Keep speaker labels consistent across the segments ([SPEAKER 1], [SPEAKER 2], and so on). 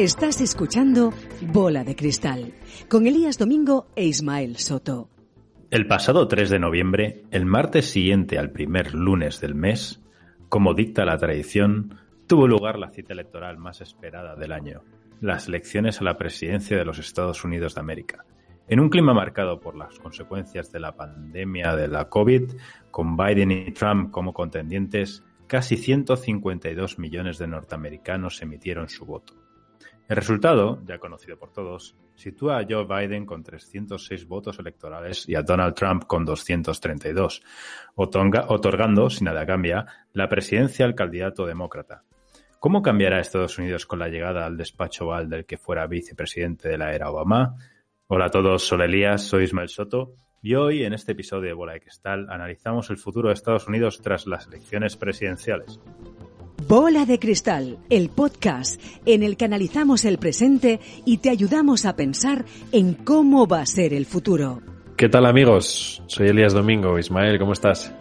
[SPEAKER 1] Estás escuchando Bola de Cristal con Elías Domingo e Ismael Soto.
[SPEAKER 2] El pasado 3 de noviembre, el martes siguiente al primer lunes del mes, como dicta la tradición, tuvo lugar la cita electoral más esperada del año, las elecciones a la presidencia de los Estados Unidos de América. En un clima marcado por las consecuencias de la pandemia de la COVID, con Biden y Trump como contendientes, casi 152 millones de norteamericanos emitieron su voto. El resultado, ya conocido por todos, sitúa a Joe Biden con 306 votos electorales y a Donald Trump con 232, otorgando, sin nada cambia, la presidencia al candidato demócrata. ¿Cómo cambiará Estados Unidos con la llegada al despacho Oval del que fuera vicepresidente de la era Obama? Hola a todos, soy Elías, soy Ismael Soto y hoy en este episodio de Bola de Cristal analizamos el futuro de Estados Unidos tras las elecciones presidenciales.
[SPEAKER 1] Bola de Cristal, el podcast en el que analizamos el presente y te ayudamos a pensar en cómo va a ser el futuro.
[SPEAKER 3] ¿Qué tal amigos? Soy Elías Domingo. Ismael, ¿cómo estás?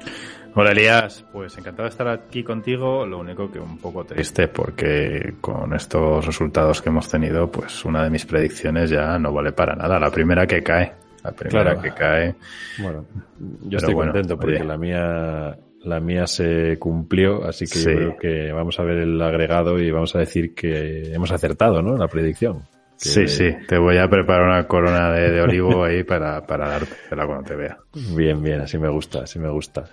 [SPEAKER 2] Hola Elías, pues encantado de estar aquí contigo, lo único que un poco triste porque con estos resultados que hemos tenido, pues una de mis predicciones ya no vale para nada, la primera que cae, la primera que cae.
[SPEAKER 3] Bueno, yo estoy contento porque la mía la mía se cumplió, así que yo creo que vamos a ver el agregado y vamos a decir que hemos acertado, ¿no? La predicción.
[SPEAKER 2] Sí, sí, te voy a preparar una corona de, olivo ahí para, para dártela cuando te vea.
[SPEAKER 3] Bien, bien, así me gusta, así me gusta.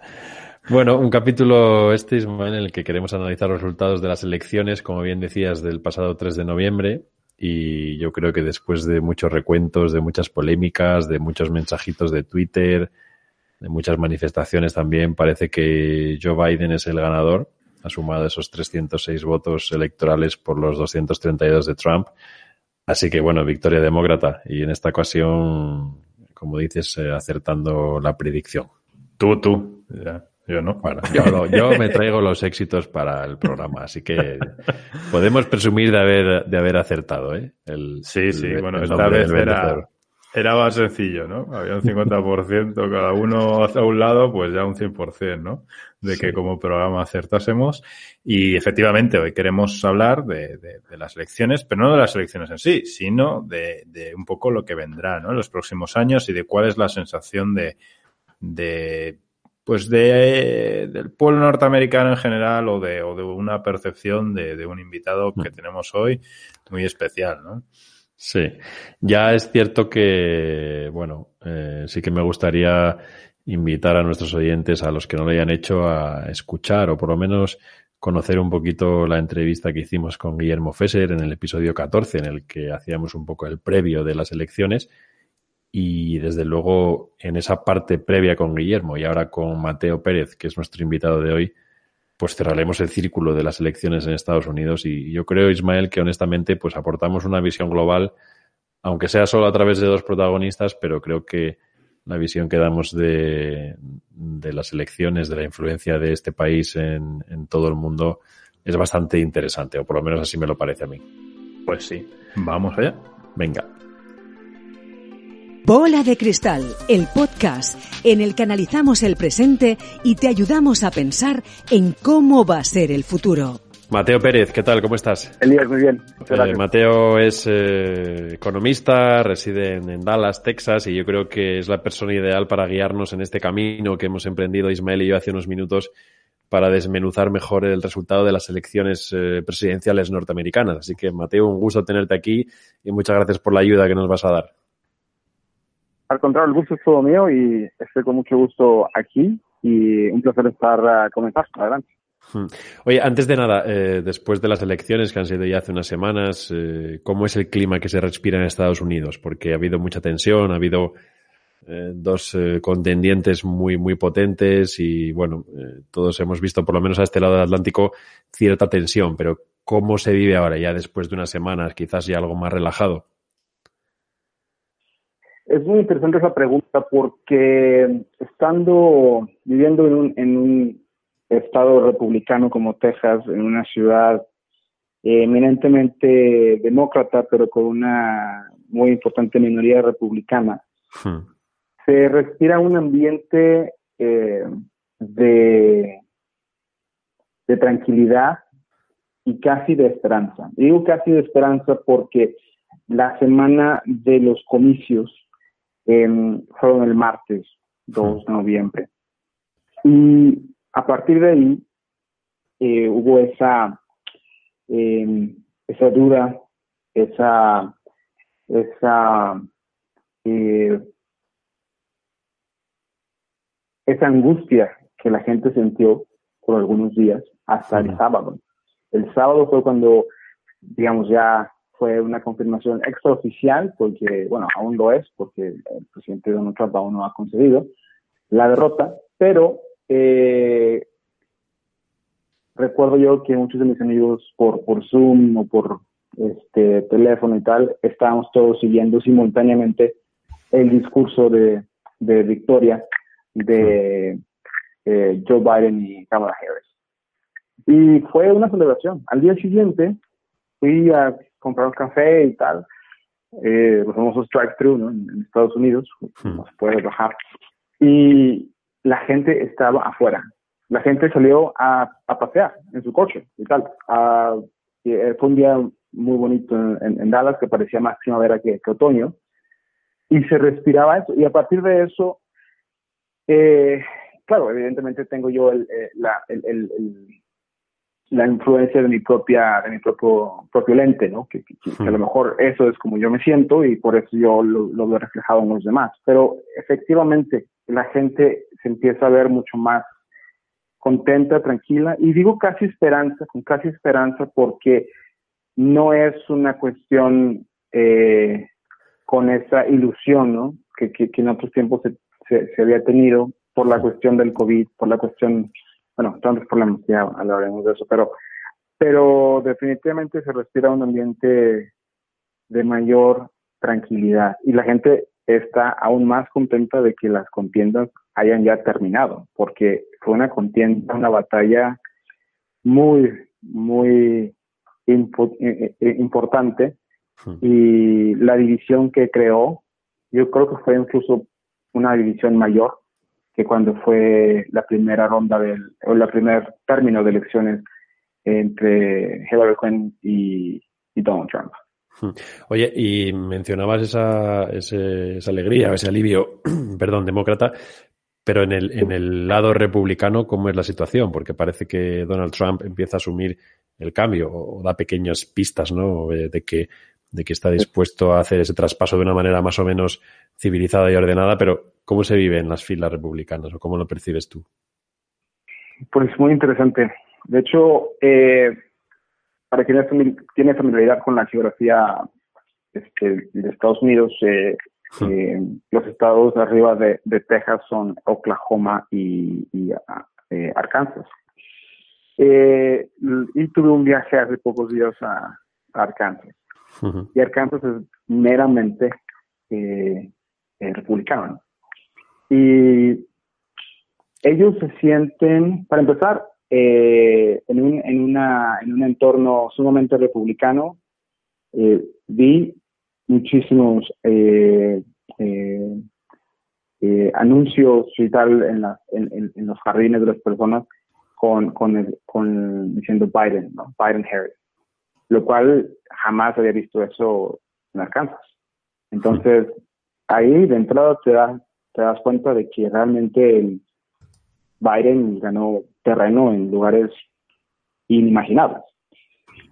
[SPEAKER 3] Bueno, un capítulo este, Ismael, en el que queremos analizar los resultados de las elecciones, como bien decías, del pasado 3 de noviembre. Y yo creo que después de muchos recuentos, de muchas polémicas, de muchos mensajitos de Twitter, de muchas manifestaciones también. Parece que Joe Biden es el ganador, ha sumado esos 306 votos electorales por los 232 de Trump. Así que bueno, victoria demócrata y en esta ocasión, como dices, eh, acertando la predicción.
[SPEAKER 2] Tú, tú. yo no.
[SPEAKER 3] Bueno, yo, yo, me traigo los éxitos para el programa, así que podemos presumir de haber, de haber acertado, ¿eh?
[SPEAKER 2] El, sí, sí, bueno, esta vez era, era más sencillo, ¿no? Había un 50%, cada uno hacia un lado, pues ya un 100%, ¿no? De que como programa acertásemos. Y efectivamente, hoy queremos hablar de, de, las elecciones, pero no de las elecciones en sí, sino de, de, un poco lo que vendrá, ¿no? En los próximos años y de cuál es la sensación de, de pues de, del pueblo norteamericano en general o de, o de una percepción de, de un invitado que mm. tenemos hoy muy especial, ¿no?
[SPEAKER 3] Sí, ya es cierto que, bueno, eh, sí que me gustaría invitar a nuestros oyentes, a los que no lo hayan hecho, a escuchar o por lo menos conocer un poquito la entrevista que hicimos con Guillermo Fesser en el episodio 14, en el que hacíamos un poco el previo de las elecciones. Y desde luego, en esa parte previa con Guillermo y ahora con Mateo Pérez, que es nuestro invitado de hoy, pues cerraremos el círculo de las elecciones en Estados Unidos y yo creo, Ismael, que honestamente pues aportamos una visión global, aunque sea solo a través de dos protagonistas, pero creo que la visión que damos de, de las elecciones, de la influencia de este país en, en todo el mundo, es bastante interesante, o por lo menos así me lo parece a mí.
[SPEAKER 2] Pues sí, vamos allá.
[SPEAKER 3] Venga.
[SPEAKER 1] Bola de Cristal, el podcast en el que analizamos el presente y te ayudamos a pensar en cómo va a ser el futuro.
[SPEAKER 3] Mateo Pérez, ¿qué tal? ¿Cómo estás?
[SPEAKER 4] Elías, muy bien.
[SPEAKER 3] Eh, Mateo es eh, economista, reside en, Dallas, Texas, y yo creo que es la persona ideal para guiarnos en este camino que hemos emprendido Ismael y yo hace unos minutos para desmenuzar mejor el resultado de las elecciones eh, presidenciales norteamericanas. Así que, Mateo, un gusto tenerte aquí y muchas gracias por la ayuda que nos vas a dar.
[SPEAKER 4] Al contrario, el gusto es todo mío y estoy con mucho gusto aquí y un placer estar a comenzar. Adelante.
[SPEAKER 3] Hmm. Oye, antes de nada, eh, después de las elecciones que han sido ya hace unas semanas, eh, ¿cómo es el clima que se respira en Estados Unidos? Porque ha habido mucha tensión, ha habido eh, dos contendientes muy, muy potentes y, bueno, todos hemos visto, por lo menos a este lado del Atlántico, cierta tensión, pero ¿cómo se vive ahora, ya después de unas semanas, quizás ya algo más relajado?
[SPEAKER 4] Es muy interesante esa pregunta porque estando viviendo en un, en un estado republicano como Texas, en una ciudad eminentemente demócrata, pero con una muy importante minoría republicana, hmm. se respira un ambiente eh, de, de tranquilidad, y casi de esperanza. digo casi de esperanza porque la semana de los comicios eh, fueron el martes 2 de noviembre. Y a partir de ahí eh, hubo esa, em, esa duda, esa, esa, eh, esa angustia que la gente sintió por algunos días hasta el sábado. El sábado fue cuando, digamos, ya fue una confirmación extraoficial, porque, bueno, aún lo es, porque el presidente Donald Trump aún no ha concedido la derrota, pero eh, recuerdo yo que muchos de mis amigos por, por Zoom o por este teléfono y tal, estábamos todos siguiendo simultáneamente el discurso de, de victoria de eh, Joe Biden y Kamala Harris. Y fue una celebración. Al día siguiente fui a comprar café y tal, eh, los famosos drive-thru ¿no? en, Estados Unidos, hmm. no se puede bajar. Y la gente estaba afuera. La gente salió a, a pasear en su coche y tal. Eh, fue un día muy bonito en, Dallas que parecía más primavera que, que, otoño. Y se respiraba eso. Y a partir de eso, eh, claro, evidentemente tengo yo el, eh, la, el, la influencia de mi propia, de mi propio, propio lente, ¿no? Que, a lo mejor eso es como yo me siento y por eso yo lo, lo veo reflejado en los demás. Pero efectivamente, la gente se empieza a ver mucho más contenta, tranquila, y digo casi esperanza, con casi esperanza, porque no es una cuestión eh, con esa ilusión, ¿no? Que, que, en otros tiempos se, se había tenido por la cuestión del COVID, por la cuestión, bueno, tantos problemas, ya hablaremos de eso, pero, pero definitivamente se respira un ambiente de mayor tranquilidad y la gente está aún más contenta de que las contiendas hayan ya terminado, porque fue una contienda, una batalla muy, muy eh, eh, importante hmm. y la división que creó, yo creo que fue incluso una división mayor que cuando fue la primera ronda del, o el primer término de elecciones entre Hillary Clinton y, Donald Trump.
[SPEAKER 3] Hmm. Oye, y mencionabas esa, esa alegría, ese alivio, perdón, demócrata, pero en el, en el lado republicano, ¿cómo es la situación? Porque parece que Donald Trump empieza a asumir el cambio o, da pequeñas pistas, ¿no? De que, de que está dispuesto a hacer ese traspaso de una manera más o menos civilizada y ordenada, pero ¿cómo se vive en las filas republicanas o cómo lo percibes tú?
[SPEAKER 4] Pues muy interesante. De hecho, eh, para quien tiene familiaridad con la geografía este, de Estados Unidos, eh, eh, los estados arriba de, Texas son Oklahoma y, Arkansas. y tuve un viaje hace pocos días a, Arkansas. Y Arkansas es meramente republicano. Y ellos se sienten, para empezar, eh, en, un, en, una, en un entorno sumamente republicano, eh, vi muchísimos anuncios y tal en, en, los jardines de las personas con, con, con diciendo Biden, ¿no? Biden Harris, lo cual jamás había visto eso en Arkansas. Entonces, ahí de entrada te, te das cuenta de que realmente Biden ganó terreno en lugares inimaginables.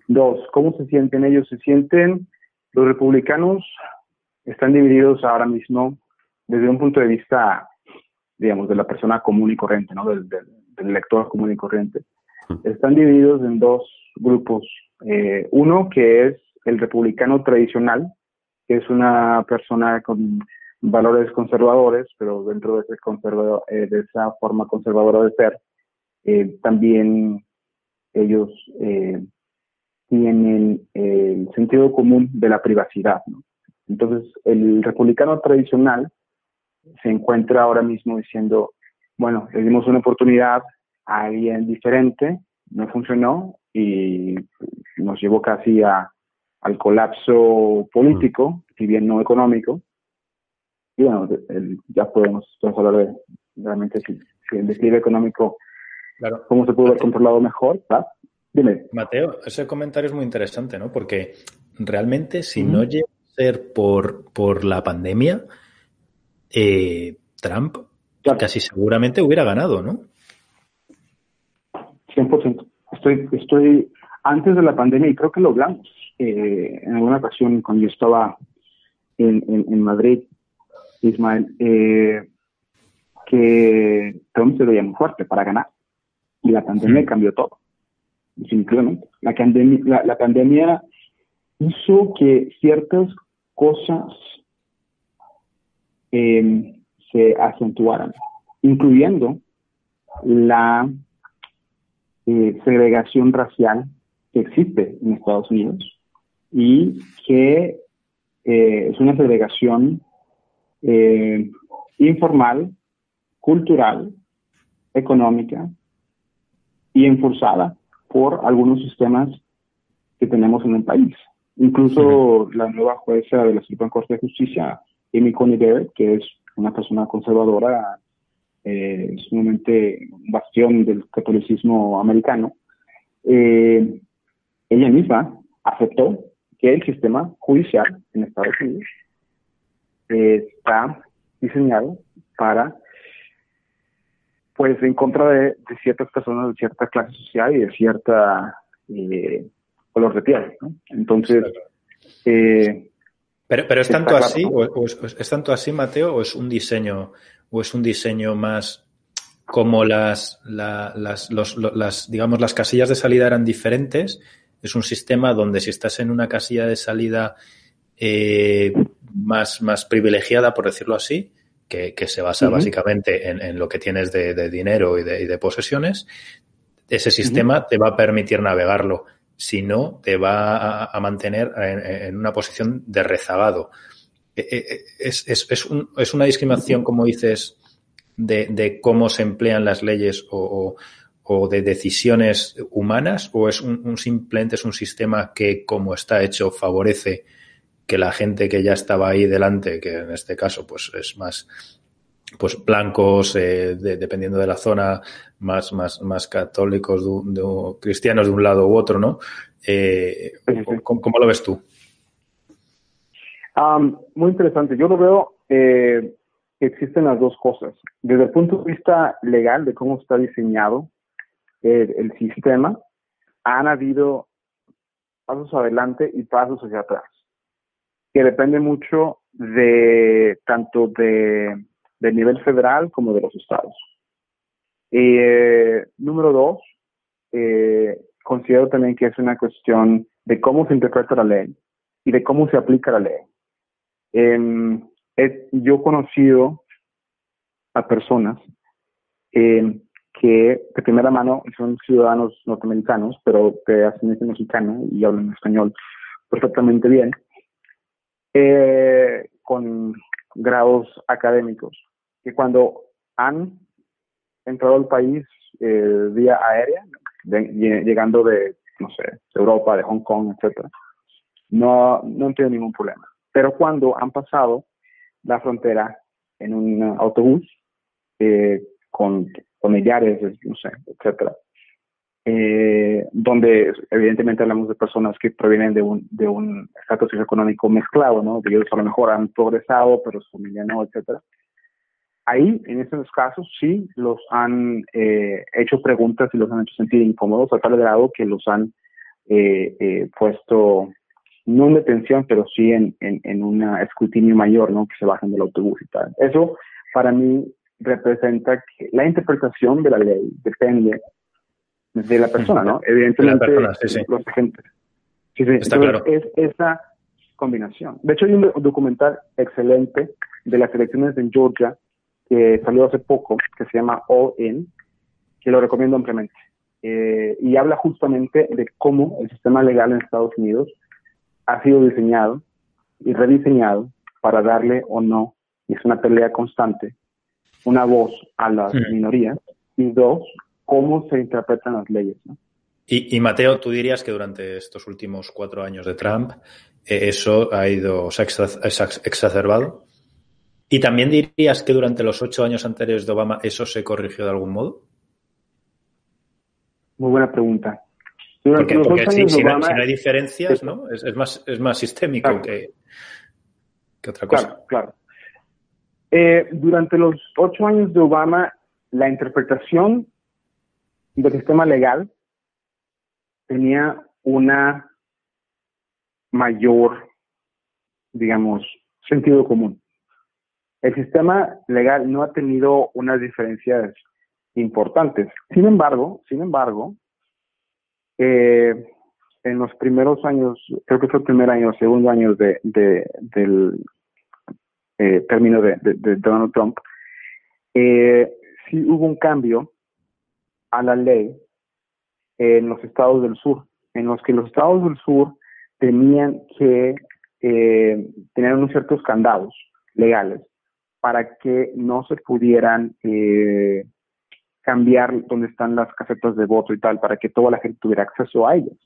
[SPEAKER 4] Dos, ¿cómo se sienten ellos? Se sienten, los republicanos están divididos ahora mismo desde un punto de vista, digamos, de la persona común y corriente, ¿no? Del, del, elector común y corriente. Están divididos en dos grupos. Eh, uno que es el republicano tradicional, que es una persona con valores conservadores, pero dentro de, ese conservador, eh, de esa forma conservadora de ser, eh, también ellos eh, tienen el sentido común de la privacidad. Entonces, el republicano tradicional se encuentra ahora mismo diciendo, bueno, le dimos una oportunidad a alguien diferente, no funcionó y nos llevó casi a, al colapso político, si bien no económico. Y bueno, ya podemos, hablar de realmente si, el declive económico, cómo se pudo haber controlado mejor, Dime.
[SPEAKER 2] Mateo, ese comentario es muy interesante, ¿no? Porque realmente si no llega a ser por, por la pandemia, eh, Trump casi seguramente hubiera ganado, ¿no?
[SPEAKER 4] 100%. Estoy, estoy antes de la pandemia, y creo que lo hablamos eh, en alguna ocasión cuando yo estaba en, en, Madrid, Ismael, eh, que Trump se veía muy fuerte para ganar. Y la pandemia cambió todo, definitivamente. La, pandemia, la, pandemia hizo que ciertas cosas em, se acentuaran, incluyendo la eh, segregación racial que existe en Estados Unidos y que eh, es una segregación eh, informal, cultural, económica y enforzada por algunos sistemas que tenemos en el país. Incluso la nueva jueza de la Suprema Corte de Justicia, Amy Coney Barrett, que es una persona conservadora, eh, sumamente bastión del catolicismo americano, eh, ella misma aceptó que el sistema judicial en Estados Unidos eh, está diseñado para, pues, en contra de, ciertas personas de cierta clase social y de cierta eh, color de piel. Entonces,
[SPEAKER 2] eh, pero, pero es tanto así, o, es, tanto así, Mateo, o es un diseño, o es un diseño más como las, las, las, digamos, las casillas de salida eran diferentes es un sistema donde si estás en una casilla de salida eh, más, más privilegiada, por decirlo así, que, se basa básicamente en, lo que tienes de, dinero y de, posesiones, ese sistema te va a permitir navegarlo. Si no, te va a, mantener en, una posición de rezagado. E, e, e, es, es, es, una discriminación, como dices, de, cómo se emplean las leyes o, o de decisiones humanas o es un, simplemente es un sistema que como está hecho favorece que la gente que ya estaba ahí delante, que en este caso pues es más pues blancos, eh, dependiendo de la zona, más, más, más católicos, de, cristianos de un lado u otro, ¿no? Eh, ¿cómo, lo ves tú?
[SPEAKER 4] muy interesante. Yo lo veo eh, que existen las dos cosas. Desde el punto de vista legal de cómo está diseñado, el, sistema, han habido pasos adelante y pasos hacia atrás, que depende mucho de tanto de, del nivel federal como de los estados. Eh, número dos, eh, considero también que es una cuestión de cómo se interpreta la ley y de cómo se aplica la ley. Em, yo he conocido a personas eh, que de primera mano son ciudadanos norteamericanos, pero de ascendencia mexicana y hablan español perfectamente bien, eh, con grados académicos, que cuando han entrado al país eh, vía aérea, llegando de, no sé, Europa, de Hong Kong, etcétera, no, no han tenido ningún problema. Pero cuando han pasado la frontera en un autobús eh, con familiares, no sé, etcétera. Eh, donde evidentemente hablamos de personas que provienen de un, de un estatus socioeconómico mezclado, ¿no? De ellos a lo mejor han progresado, pero su familia no, etcétera. Ahí, en esos casos, sí los han eh, hecho preguntas y los han hecho sentir incómodos a tal grado que los han eh, puesto, no en detención, pero sí en, en, en un escrutinio mayor, ¿no? Que se bajen del autobús y tal. Eso, para mí, representa que la interpretación de la ley depende de la persona, ¿no? Evidentemente, los agentes. Sí, sí. Es esa combinación. De hecho, hay un documental excelente de las elecciones en Georgia que salió hace poco, que se llama All In, que lo recomiendo ampliamente. Eh, y habla justamente de cómo el sistema legal en Estados Unidos ha sido diseñado y rediseñado para darle o no, y es una pelea constante, una voz a las minorías y dos, cómo se interpretan las leyes.
[SPEAKER 2] Y, Mateo, tú dirías que durante estos últimos cuatro años de Trump eh, eso ha ido, se ha exacerbado. ¿Y también dirías que durante los ocho años anteriores de Obama eso se corrigió de algún modo?
[SPEAKER 4] Muy buena pregunta.
[SPEAKER 2] Porque, si, no, hay diferencias, ¿no? Es, más, es más sistémico que, que, otra cosa.
[SPEAKER 4] Claro, claro. Eh, durante los ocho años de Obama, la interpretación del sistema legal tenía una mayor, digamos, sentido común. El sistema legal no ha tenido unas diferencias importantes. Sin embargo, sin embargo, eh, en los primeros años, creo que fue el primer año, segundo año de, del eh, término de, Donald Trump, eh, sí hubo un cambio a la ley en los estados del sur, en los que los estados del sur tenían que eh, tener unos ciertos candados legales para que no se pudieran eh, cambiar donde están las casetas de voto y tal, para que toda la gente tuviera acceso a ellas.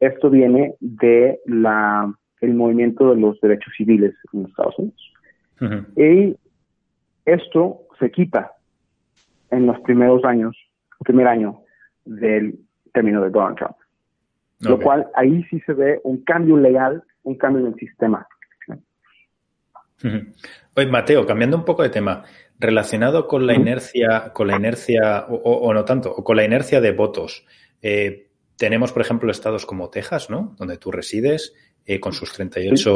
[SPEAKER 4] Esto viene de la el movimiento de los derechos civiles en Estados Unidos. Y esto se quita en los primeros años, primer año del término de Donald Trump. Lo cual ahí sí se ve un cambio legal, un cambio en el sistema.
[SPEAKER 2] Oye, Mateo, cambiando un poco de tema, relacionado con la inercia, con la inercia, o, no tanto, o con la inercia de votos. Eh, tenemos, por ejemplo, estados como Texas, ¿no? Donde tú resides, eh, con sus 38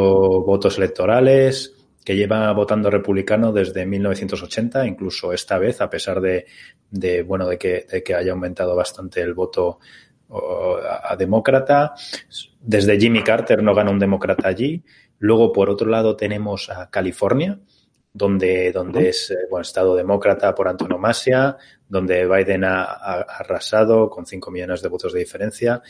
[SPEAKER 2] votos electorales, que lleva votando republicano desde 1980, incluso esta vez, a pesar de, de bueno, de que, de que haya aumentado bastante el voto a, demócrata. Desde Jimmy Carter no gana un demócrata allí. Luego, por otro lado, tenemos a California, donde, donde es eh, bueno, estado demócrata por antonomasia, donde Biden ha, arrasado con 5 millones de votos de diferencia.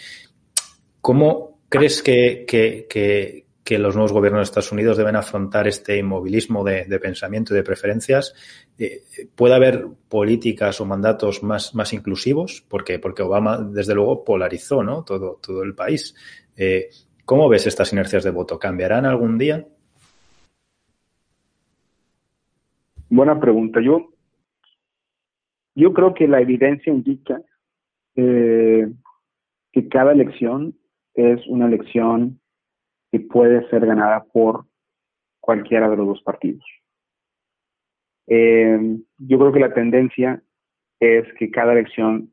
[SPEAKER 2] ¿Cómo crees que, que, que los nuevos gobiernos de Estados Unidos deben afrontar este inmovilismo de, pensamiento y de preferencias. Eh, ¿Puede haber políticas o mandatos más, más inclusivos? Porque, porque Obama, desde luego, polarizó ¿no? todo, todo el país. Eh, ¿Cómo ves estas inercias de voto? ¿Cambiarán algún día?
[SPEAKER 4] Buena pregunta. Yo, yo creo que la evidencia indica eh, que cada elección es una elección que puede ser ganada por cualquiera de los dos partidos. Eh, yo creo que la tendencia es que cada elección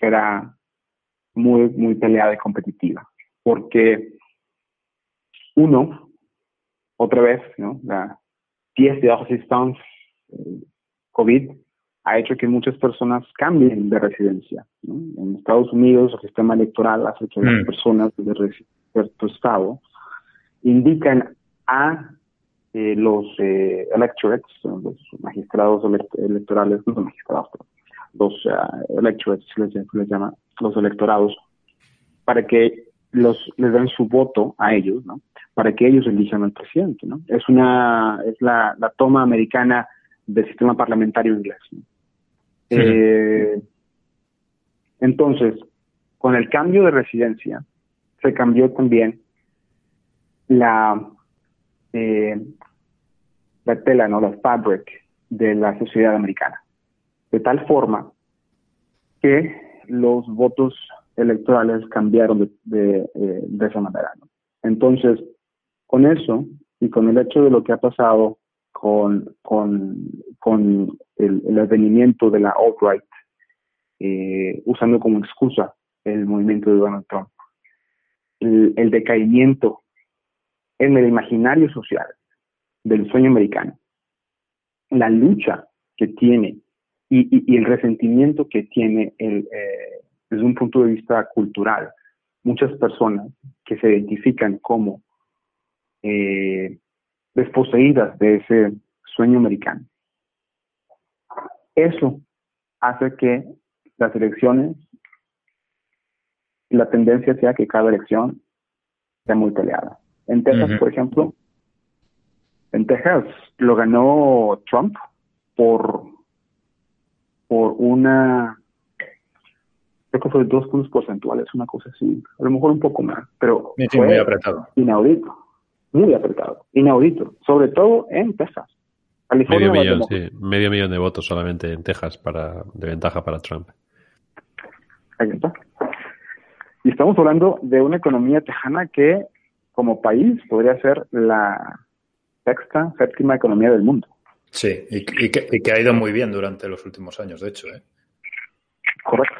[SPEAKER 4] será muy, muy peleada y competitiva, porque uno, otra vez, ¿no? la pieza de resistance eh, COVID ha hecho que muchas personas cambien de residencia. En Estados Unidos el sistema electoral hace que las mm. personas de cierto estado indican a eh, los eh, electorates, los magistrados electorales, no los magistrados, los uh, electorates les, llama, los electorados, para que los les den su voto a ellos, ¿no? Para que ellos elijan al presidente, ¿no? Es una es la, la toma americana del sistema parlamentario inglés. Eh, entonces, con el cambio de residencia, se cambió también la, eh, la tela, ¿no? la fabric de la sociedad americana. De tal forma que los votos electorales cambiaron de, de, de esa manera. Entonces, con eso y con el hecho de lo que ha pasado con, con, con el, el advenimiento de la alt-right, eh, usando como excusa el movimiento de Donald Trump, el, el decaimiento en el imaginario social del sueño americano, la lucha que tiene y, el resentimiento que tiene el, eh, desde un punto de vista cultural muchas personas que se identifican como eh, desposeídas de ese sueño americano. Eso hace que las elecciones, la tendencia sea que cada elección sea muy peleada. En Texas, por ejemplo, en Texas lo ganó Trump por, por una, creo que fue dos puntos porcentuales, una cosa así, a lo mejor un poco más, pero fue
[SPEAKER 2] muy apretado.
[SPEAKER 4] Inaudito, muy apretado, inaudito, sobre todo en Texas.
[SPEAKER 3] medio millón, sí, medio millón de votos solamente en Texas para de ventaja para Trump.
[SPEAKER 4] Ahí está. Y estamos hablando de una economía tejana que, como país, podría ser la sexta, séptima economía del mundo.
[SPEAKER 2] Sí, y, que, ha ido muy bien durante los últimos años, de hecho. ¿eh?
[SPEAKER 4] Correcto.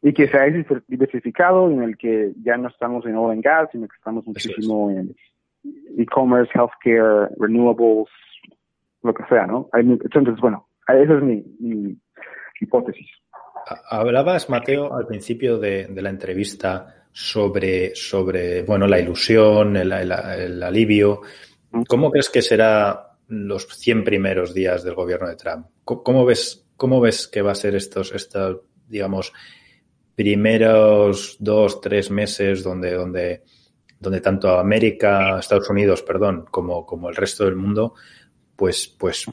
[SPEAKER 4] Y que se ha diversificado, en el que ya no estamos en oil and gas, sino que estamos muchísimo en e-commerce, healthcare, renewables, lo que sea, ¿no? Entonces, bueno, esa es mi, hipótesis.
[SPEAKER 2] Hablabas, Mateo, al principio de, la entrevista sobre, sobre bueno, la ilusión, el, alivio. ¿Cómo crees que será los 100 primeros días del gobierno de Trump? ¿Cómo ves, cómo ves que va a ser estos, estos digamos, primeros dos, tres meses donde, donde, donde tanto América, Estados Unidos, perdón, como, como el resto del mundo, pues, pues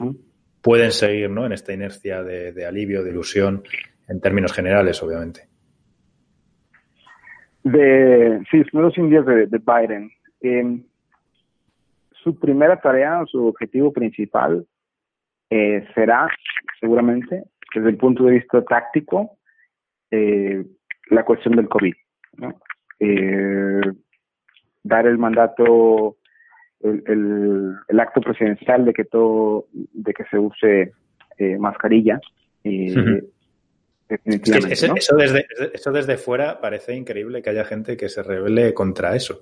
[SPEAKER 2] pueden seguir ¿no? en esta inercia de, alivio, de ilusión, en términos generales, obviamente.
[SPEAKER 4] De, sí, los 100 días de, Biden. Em, su primera tarea, su objetivo principal eh, será, seguramente, desde el punto de vista táctico, eh, la cuestión del COVID. Eh, dar el mandato, el, el, acto presidencial de que todo, de que se use mascarilla.
[SPEAKER 2] Definitivamente, eso, desde, eso desde fuera parece increíble que haya gente que se revele contra eso.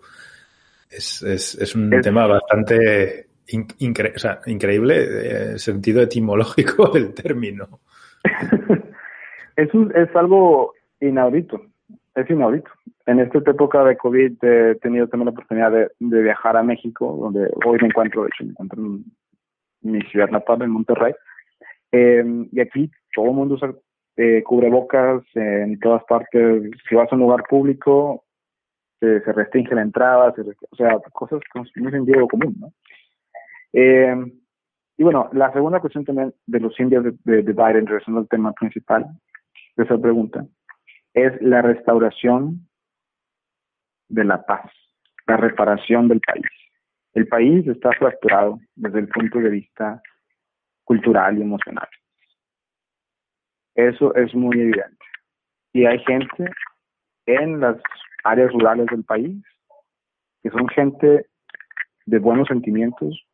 [SPEAKER 2] Es, es, es un tema bastante increíble, el eh, sentido etimológico del término.
[SPEAKER 4] es, es algo inaudito, es inaudito. En esta época de COVID he tenido también la oportunidad de, viajar a México, donde hoy me encuentro, de hecho, me encuentro en mi ciudad natal, en Monterrey. Eh, y aquí todo el mundo usa eh, cubrebocas en todas partes. Si vas a un lugar público, se, se restringe la entrada, o sea, cosas no es sentido común, ¿no? Eh, y bueno, la segunda cuestión también de los 100 días de, de, de Biden, regresando al tema principal de esa pregunta, es la restauración de la paz, la reparación del país. El país está fracturado desde el punto de vista cultural y emocional. Eso es muy evidente. Y hay gente en las áreas rurales del país, que son gente de buenos sentimientos,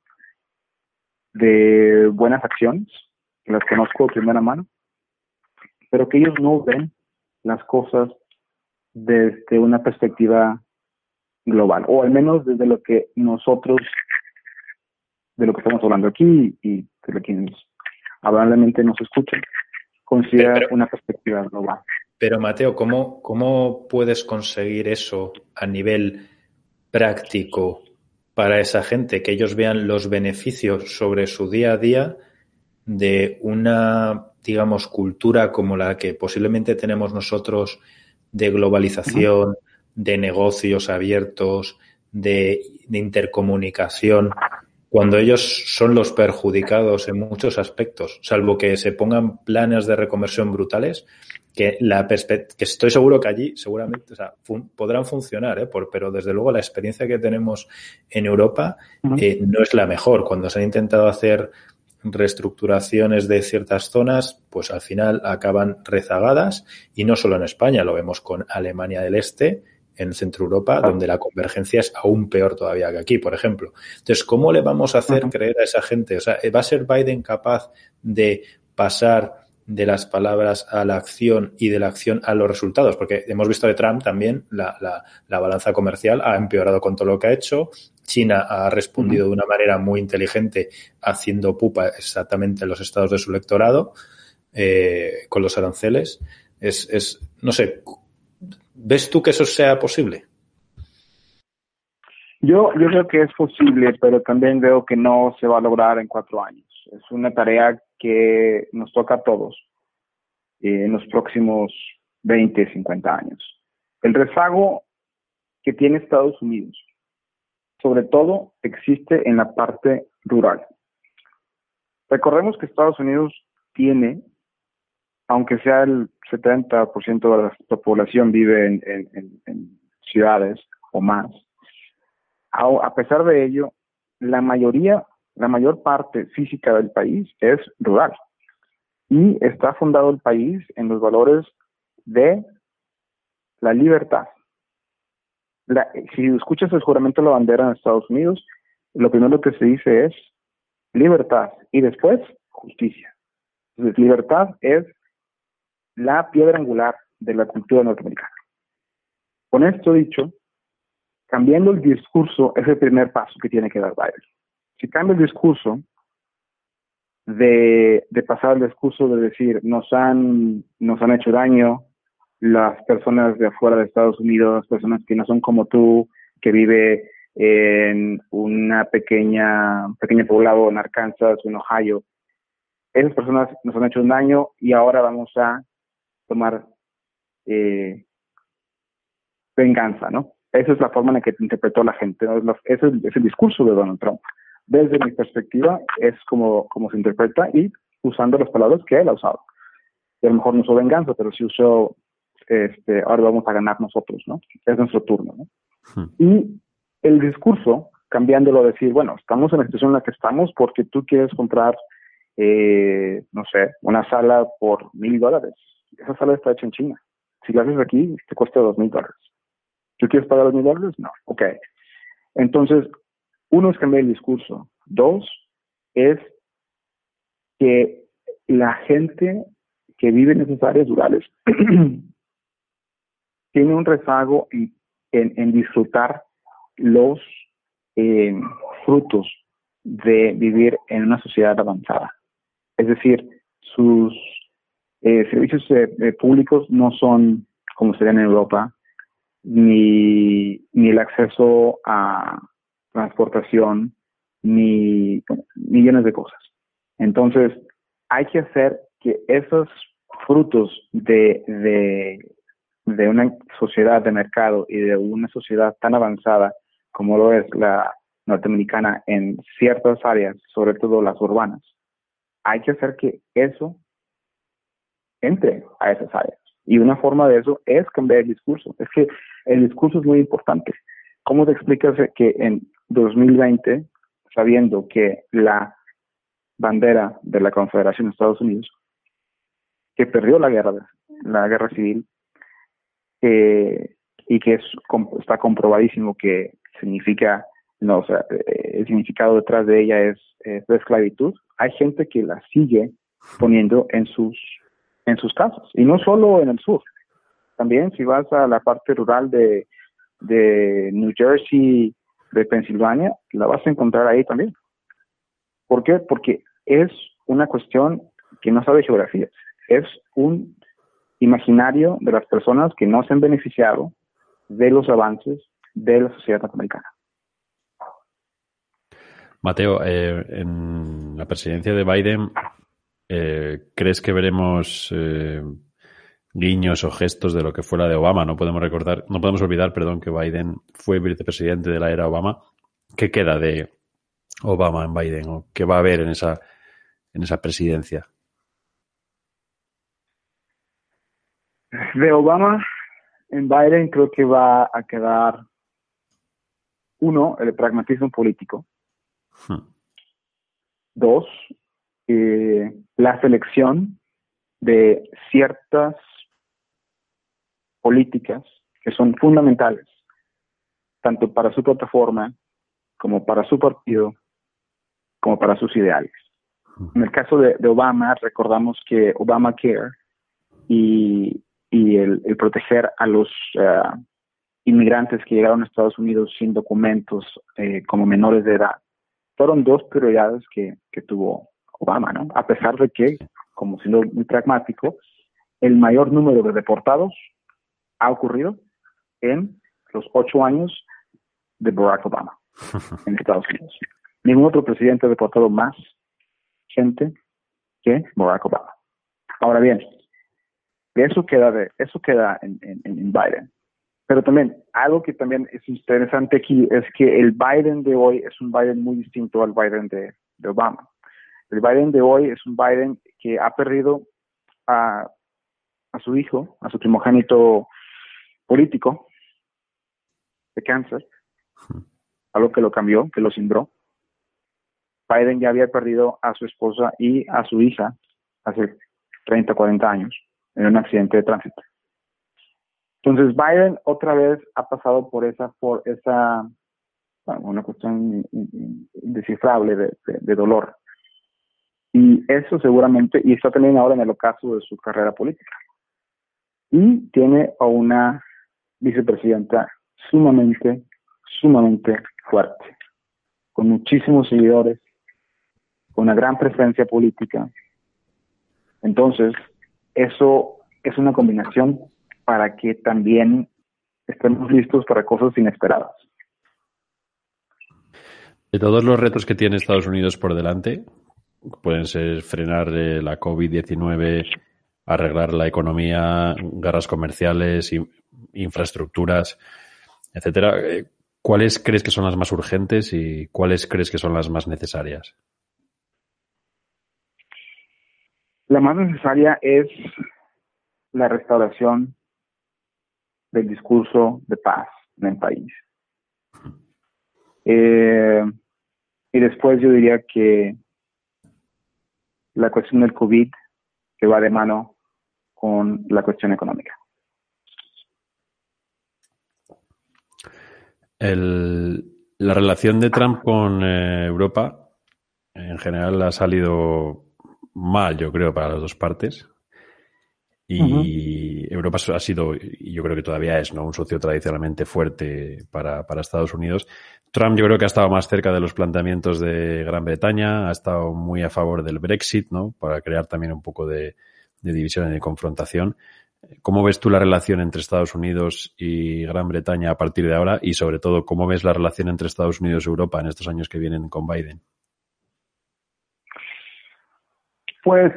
[SPEAKER 4] de buenas acciones, que las conozco de primera mano, pero que ellos no ven las cosas desde una perspectiva global, o al menos desde lo que nosotros, de lo que estamos hablando aquí y de lo que amablemente nos escuchan, considera una perspectiva global.
[SPEAKER 2] Pero Mateo, ¿cómo, ¿cómo puedes conseguir eso a nivel práctico para esa gente? Que ellos vean los beneficios sobre su día a día de una, digamos, cultura como la que posiblemente tenemos nosotros de globalización, de negocios abiertos, de, de intercomunicación, cuando ellos son los perjudicados en muchos aspectos, salvo que se pongan planes de reconversión brutales, que la que estoy seguro que allí seguramente o sea, podrán funcionar, ¿eh? Por, pero desde luego la experiencia que tenemos en Europa eh, no es la mejor. Cuando se han intentado hacer reestructuraciones de ciertas zonas, pues al final acaban rezagadas y no solo en España, lo vemos con Alemania del Este, en Centro Europa, donde la convergencia es aún peor todavía que aquí, por ejemplo. Entonces, ¿cómo le vamos a hacer creer a esa gente? O sea, ¿va a ser Biden capaz de pasar de las palabras a la acción y de la acción a los resultados, porque hemos visto de Trump también la, la, balanza comercial ha empeorado con todo lo que ha hecho. China ha respondido de una manera muy inteligente haciendo pupa exactamente en los estados de su electorado eh, con los aranceles. Es, es, no sé, ¿ves tú que eso sea posible?
[SPEAKER 4] Yo, yo creo que es posible, pero también veo que no se va a lograr en cuatro años. Es una tarea que nos toca a todos eh, en los próximos 20, 50 años. El rezago que tiene Estados Unidos, sobre todo, existe en la parte rural. Recordemos que Estados Unidos tiene, aunque sea el 70% de la población vive en, ciudades o más, a pesar de ello, la mayoría la mayor parte física del país es rural. Y está fundado el país en los valores de la libertad. si escuchas el juramento de la bandera en Estados Unidos, lo primero que se dice es libertad y después justicia. Entonces, libertad es la piedra angular de la cultura norteamericana. Con esto dicho, cambiando el discurso es el primer paso que tiene que dar Biden. Si cambia el discurso de, pasar el discurso de decir nos han, nos han hecho daño las personas de afuera de Estados Unidos, personas que no son como tú, que vive en una pequeña, pequeño poblado en Arkansas en Ohio. Esas personas nos han hecho un daño y ahora vamos a tomar eh, venganza, ¿no? Esa es la forma en la que interpretó la gente, ese es el discurso de Donald Trump. Desde mi perspectiva, es como, como se interpreta y usando las palabras que él ha usado. a lo mejor no usó venganza, pero sí usó, este, ahora vamos a ganar nosotros, ¿no? Es nuestro turno, ¿no? Hmm. Y el discurso, cambiándolo a decir, bueno, estamos en la situación en la que estamos porque tú quieres comprar, eh, no sé, una sala por mil dólares. Esa sala está hecha en China. Si la haces aquí, te cuesta dos mil dólares. ¿Tú quieres pagar dos mil dólares? No. Ok. Entonces, uno es cambiar el discurso. Dos es que la gente que vive en esas áreas rurales tiene un rezago en disfrutar los eh, frutos de vivir en una sociedad avanzada. Es decir, sus eh, servicios eh, públicos no son como serían en Europa, ni, ni el acceso a transportación, ni millones de cosas. Entonces, hay que hacer que esos frutos de, de, de una sociedad de mercado y de una sociedad tan avanzada como lo es la norteamericana en ciertas áreas, sobre todo las urbanas, hay que hacer que eso entre a esas áreas. Y una forma de eso es cambiar el discurso. Es que el discurso es muy importante. ¿Cómo te explicas que en 2020, sabiendo que la bandera de la Confederación de Estados Unidos, que perdió la guerra, la guerra civil, eh, y que es, está comprobadísimo que significa, no, o sea, eh, el significado detrás de ella es, de esclavitud, hay gente que la sigue poniendo en sus, en sus casas, y no solo en el sur. También si vas a la parte rural de, de New Jersey, de Pensilvania, la vas a encontrar ahí también. ¿Por qué? Porque es una cuestión que no sabe geografía, es un imaginario de las personas que no se han beneficiado de los avances de la sociedad norteamericana.
[SPEAKER 3] Mateo, eh, en la presidencia de Biden, eh, ¿crees que veremos eh, guiños o gestos de lo que fue la de Obama? No podemos recordar, no podemos olvidar, perdón, que Biden fue vicepresidente de la era Obama. ¿Qué queda de Obama en Biden o qué va a haber en esa en esa presidencia?
[SPEAKER 4] De Obama en Biden creo que va a quedar uno, el pragmatismo político. Hmm. Dos, eh, la selección de ciertas políticas que son fundamentales, tanto para su plataforma como para su partido, como para sus ideales. En el caso de, Obama, recordamos que Obamacare y, y el, proteger a los eh, inmigrantes que llegaron a Estados Unidos sin documentos eh, como menores de edad. Fueron dos prioridades que, tuvo Obama, ¿no? A pesar de que, como siendo muy pragmático, el mayor número de deportados ha ocurrido en los ocho años de Barack Obama en Estados Unidos. Ningún otro presidente ha deportado más gente que Barack Obama. Ahora bien, eso queda de, eso queda en, en Biden. Pero también, algo que también es interesante aquí es que el Biden de hoy es un Biden muy distinto al Biden de, Obama. El Biden de hoy es un Biden que ha perdido a, su hijo, a su primogénito político de cáncer, algo que lo cambió, que lo cimbró. Biden ya había perdido a su esposa y a su hija hace 30, 40 años en un accidente de tránsito. Entonces Biden otra vez ha pasado por esa, por esa, una cuestión indescifrable de, dolor. Y eso seguramente, y está también ahora en el ocaso de su carrera política. Y tiene a una vicepresidenta sumamente, sumamente fuerte, con muchísimos seguidores, con una gran presencia política. Entonces, eso es una combinación para que también estemos listos para cosas inesperadas.
[SPEAKER 3] De todos los retos que tiene Estados Unidos por delante, pueden ser frenar eh, la COVID-19, arreglar la economía, guerras comerciales, infraestructuras, etcétera. Eh, ¿Cuáles crees que son las más urgentes y cuáles crees que son las más necesarias?
[SPEAKER 4] La más necesaria es la restauración del discurso de paz en el país. Eh, y después yo diría que la cuestión del COVID que va de mano con la cuestión económica.
[SPEAKER 3] la relación de Trump con eh, Europa en general ha salido mal, yo creo, para las dos partes. Y Europa ha sido, y yo creo que todavía es, ¿no? Un socio tradicionalmente fuerte para, para, Estados Unidos. Trump yo creo que ha estado más cerca de los planteamientos de Gran Bretaña, ha estado muy a favor del Brexit, ¿no? Para crear también un poco de, de división y de confrontación. ¿Cómo ves tú la relación entre Estados Unidos y Gran Bretaña a partir de ahora? Y sobre todo, ¿cómo ves la relación entre Estados Unidos y Europa en estos años que vienen con Biden?
[SPEAKER 4] Pues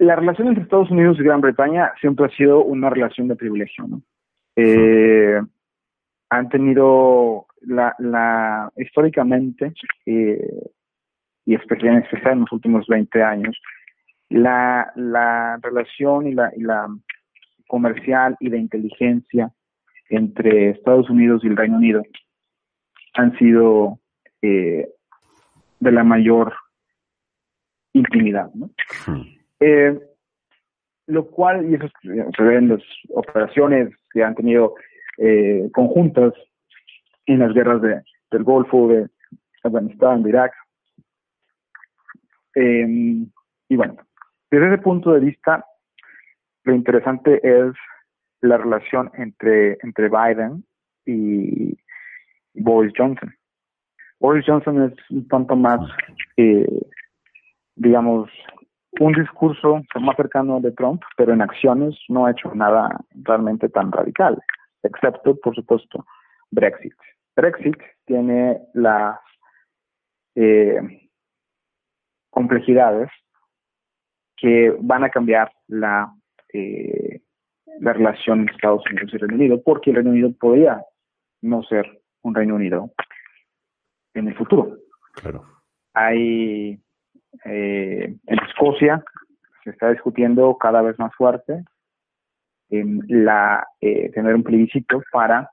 [SPEAKER 4] la relación entre Estados Unidos y Gran Bretaña siempre ha sido una relación de privilegio. Eh, han tenido la, la históricamente eh, y especialmente en los últimos 20 años la, la relación y la, y la comercial y de inteligencia entre Estados Unidos y el Reino Unido han sido eh, de la mayor intimidad, ¿no? Eh, lo cual, y eso se ve en las operaciones que han tenido eh, conjuntas en las guerras de, del Golfo, de Afganistán, de Irak. Eh, y bueno, desde ese punto de vista, lo interesante es la relación entre, entre Biden y Boris Johnson. Boris Johnson es un tanto más, eh, digamos, un discurso más cercano al de Trump, pero en acciones no ha hecho nada realmente tan radical, excepto, por supuesto, Brexit. Brexit tiene las eh, complejidades que van a cambiar la, eh, la relación entre Estados Unidos y Reino Unido, porque el Reino Unido podría no ser un Reino Unido en el futuro.
[SPEAKER 3] Claro.
[SPEAKER 4] Hay eh, en Escocia se está discutiendo cada vez más fuerte eh, tener un plebiscito para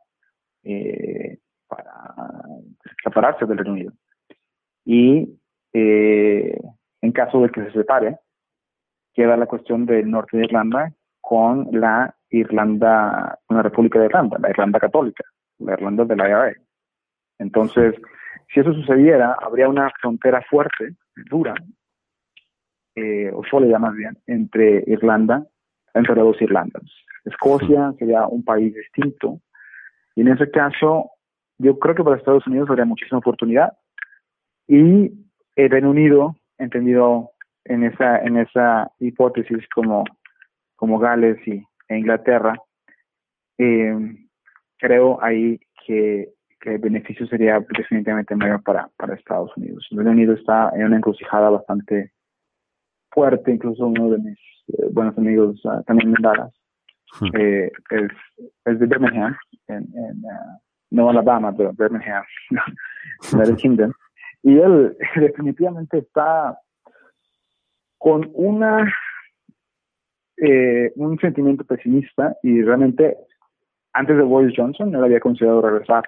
[SPEAKER 4] eh, para separarse del Reino Unido. Y eh, en caso de que se separe queda la cuestión del norte de Irlanda con la Irlanda la República de Irlanda la Irlanda católica la Irlanda de la IRA entonces si eso sucediera habría una frontera fuerte dura, eh, o sólida más bien, entre Irlanda, entre las dos Irlandas. Escocia sería un país distinto. Y en ese caso, yo creo que para Estados Unidos habría muchísima oportunidad. Y el Reino Unido, entendido en esa, en esa hipótesis como, como Gales y, e Inglaterra, eh, creo ahí que que el beneficio sería definitivamente mayor para, para Estados Unidos. El Reino Unido está en una encrucijada bastante fuerte, incluso uno de mis eh, buenos amigos uh, también en Dallas hmm. eh, es, es, de Birmingham, en, en uh, no Alabama, pero Birmingham, United Kingdom. Y él definitivamente está con una eh, un sentimiento pesimista y realmente antes de Boris Johnson él había considerado regresar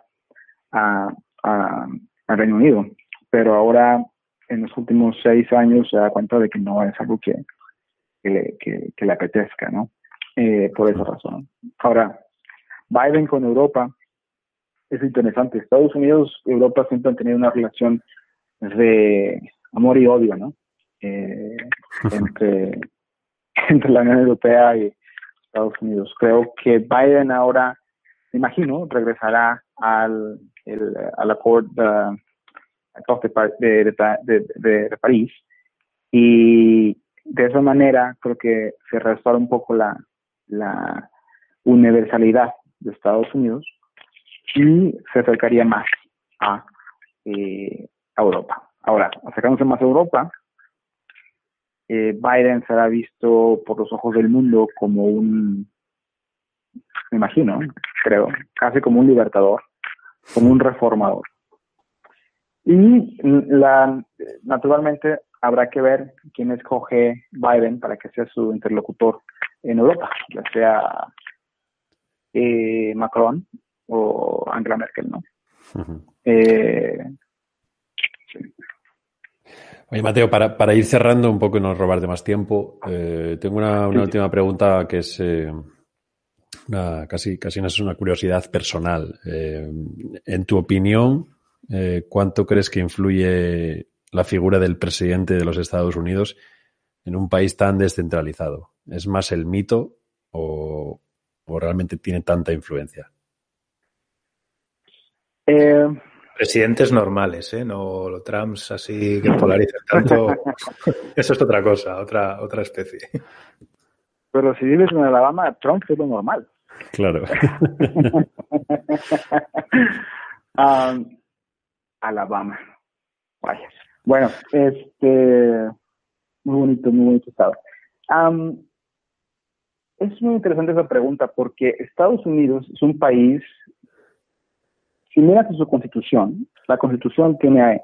[SPEAKER 4] a, a, Reino Unido. Pero ahora, en los últimos seis años, se da cuenta de que no es algo que, que, le, que, le apetezca, ¿no? Eh, por esa razón. Ahora, Biden con Europa es interesante. Estados Unidos y Europa siempre han tenido una relación de amor y odio, ¿no? Eh, entre, entre la Unión Europea y Estados Unidos. Creo que Biden ahora, me imagino, regresará al el, al acuerdo de, de, de, París y de esa manera creo que se restaura un poco la, la universalidad de Estados Unidos y se acercaría más a, eh, Europa. Ahora, acercándose más a Europa, eh, Biden será visto por los ojos del mundo como un, me imagino, creo, casi como un libertador, como un reformador. Y la, naturalmente habrá que ver quién escoge Biden para que sea su interlocutor en Europa, ya sea eh, Macron o Angela Merkel, ¿no? eh,
[SPEAKER 3] Oye, Mateo, para, para, ir cerrando un poco y no robar de más tiempo, eh, tengo una, una última pregunta que es eh, una, casi, casi es una curiosidad personal. En tu opinión, eh, ¿cuánto crees que influye la figura del presidente de los Estados Unidos en un país tan descentralizado? ¿Es más el mito o, o realmente tiene tanta influencia?
[SPEAKER 2] Eh, Presidentes normales, ¿eh? No los Trumps así que polarizan tanto. Eso es otra cosa, otra, otra especie.
[SPEAKER 4] Pero si vives en Alabama, Trump es lo normal.
[SPEAKER 3] Claro.
[SPEAKER 4] um, Alabama. Vaya. Bueno, este. Muy bonito, muy bonito estado. Um, es muy interesante esa pregunta porque Estados Unidos es un país si miras su constitución, la constitución tiene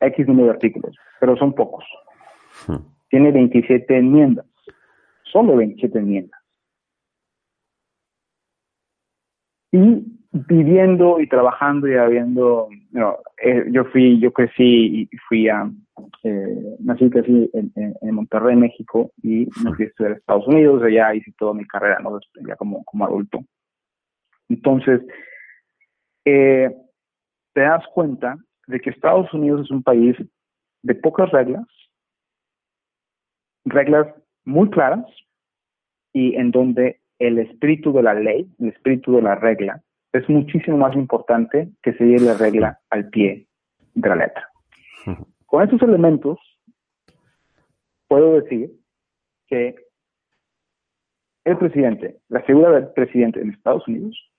[SPEAKER 4] X número de artículos, pero son pocos. Hmm. Tiene 27 enmiendas, solo 27 enmiendas. Y viviendo y trabajando y habiendo, eh, yo fui, yo crecí y fui a, eh, nací crecí en, en, Monterrey, México, y me fui a estudiar a Estados Unidos, allá hice toda mi carrera, ¿no? ya como, como adulto. Entonces, eh, te das cuenta de que Estados Unidos es un país de pocas reglas, reglas muy claras y en donde el espíritu de la ley, el espíritu de la regla, es muchísimo más importante que seguir la regla al pie de la letra. Con estos elementos, puedo decir que el presidente, la figura del presidente en Estados Unidos,